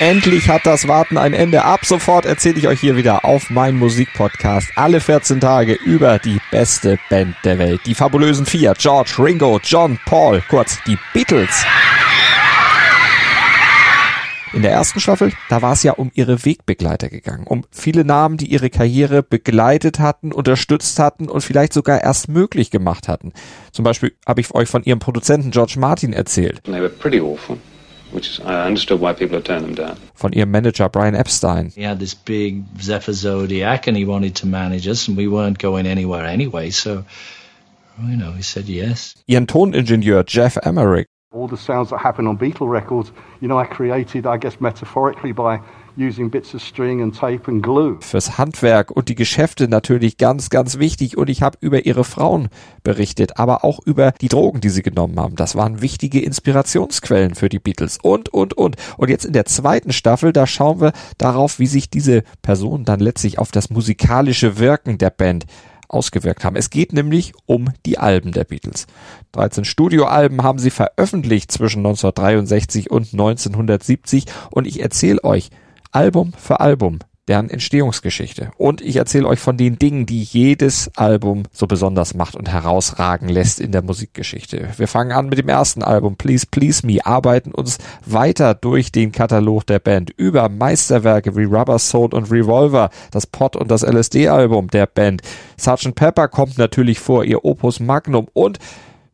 Endlich hat das Warten ein Ende. Ab sofort erzähle ich euch hier wieder auf meinem Musikpodcast alle 14 Tage über die beste Band der Welt. Die fabulösen vier. George, Ringo, John, Paul. Kurz, die Beatles. In der ersten Staffel, da war es ja um ihre Wegbegleiter gegangen, um viele Namen, die ihre Karriere begleitet hatten, unterstützt hatten und vielleicht sogar erst möglich gemacht hatten. Zum Beispiel habe ich euch von ihrem Produzenten George Martin erzählt. They were pretty awful, which is, I understood why people had turned them down. Von ihrem Manager Brian Epstein. He had this big Zephyr Zodiac and he wanted to manage us and we weren't going anywhere anyway, so, you know, he said yes. Ihren Toningenieur Jeff Emerick. All the sounds that happen on Beatle records, you know, I created, I guess, metaphorically by Fürs Handwerk und die Geschäfte natürlich ganz, ganz wichtig. Und ich habe über ihre Frauen berichtet, aber auch über die Drogen, die sie genommen haben. Das waren wichtige Inspirationsquellen für die Beatles und, und, und. Und jetzt in der zweiten Staffel, da schauen wir darauf, wie sich diese Personen dann letztlich auf das musikalische Wirken der Band ausgewirkt haben. Es geht nämlich um die Alben der Beatles. 13 Studioalben haben sie veröffentlicht zwischen 1963 und 1970 und ich erzähle euch Album für Album deren Entstehungsgeschichte. Und ich erzähle euch von den Dingen, die jedes Album so besonders macht und herausragen lässt in der Musikgeschichte. Wir fangen an mit dem ersten Album, Please Please Me, arbeiten uns weiter durch den Katalog der Band über Meisterwerke wie Rubber Soul und Revolver, das Pot und das LSD-Album der Band. Sgt. Pepper kommt natürlich vor, ihr Opus Magnum und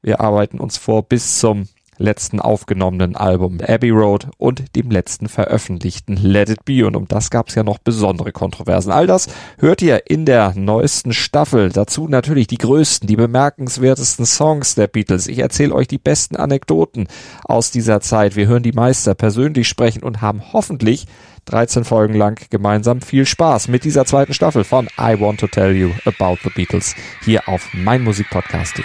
wir arbeiten uns vor bis zum letzten aufgenommenen Album Abbey Road und dem letzten veröffentlichten Let It Be. Und um das gab es ja noch besondere Kontroversen. All das hört ihr in der neuesten Staffel. Dazu natürlich die größten, die bemerkenswertesten Songs der Beatles. Ich erzähle euch die besten Anekdoten aus dieser Zeit. Wir hören die Meister persönlich sprechen und haben hoffentlich 13 Folgen lang gemeinsam viel Spaß mit dieser zweiten Staffel von I Want to Tell You About the Beatles hier auf meinmusikpodcast.de.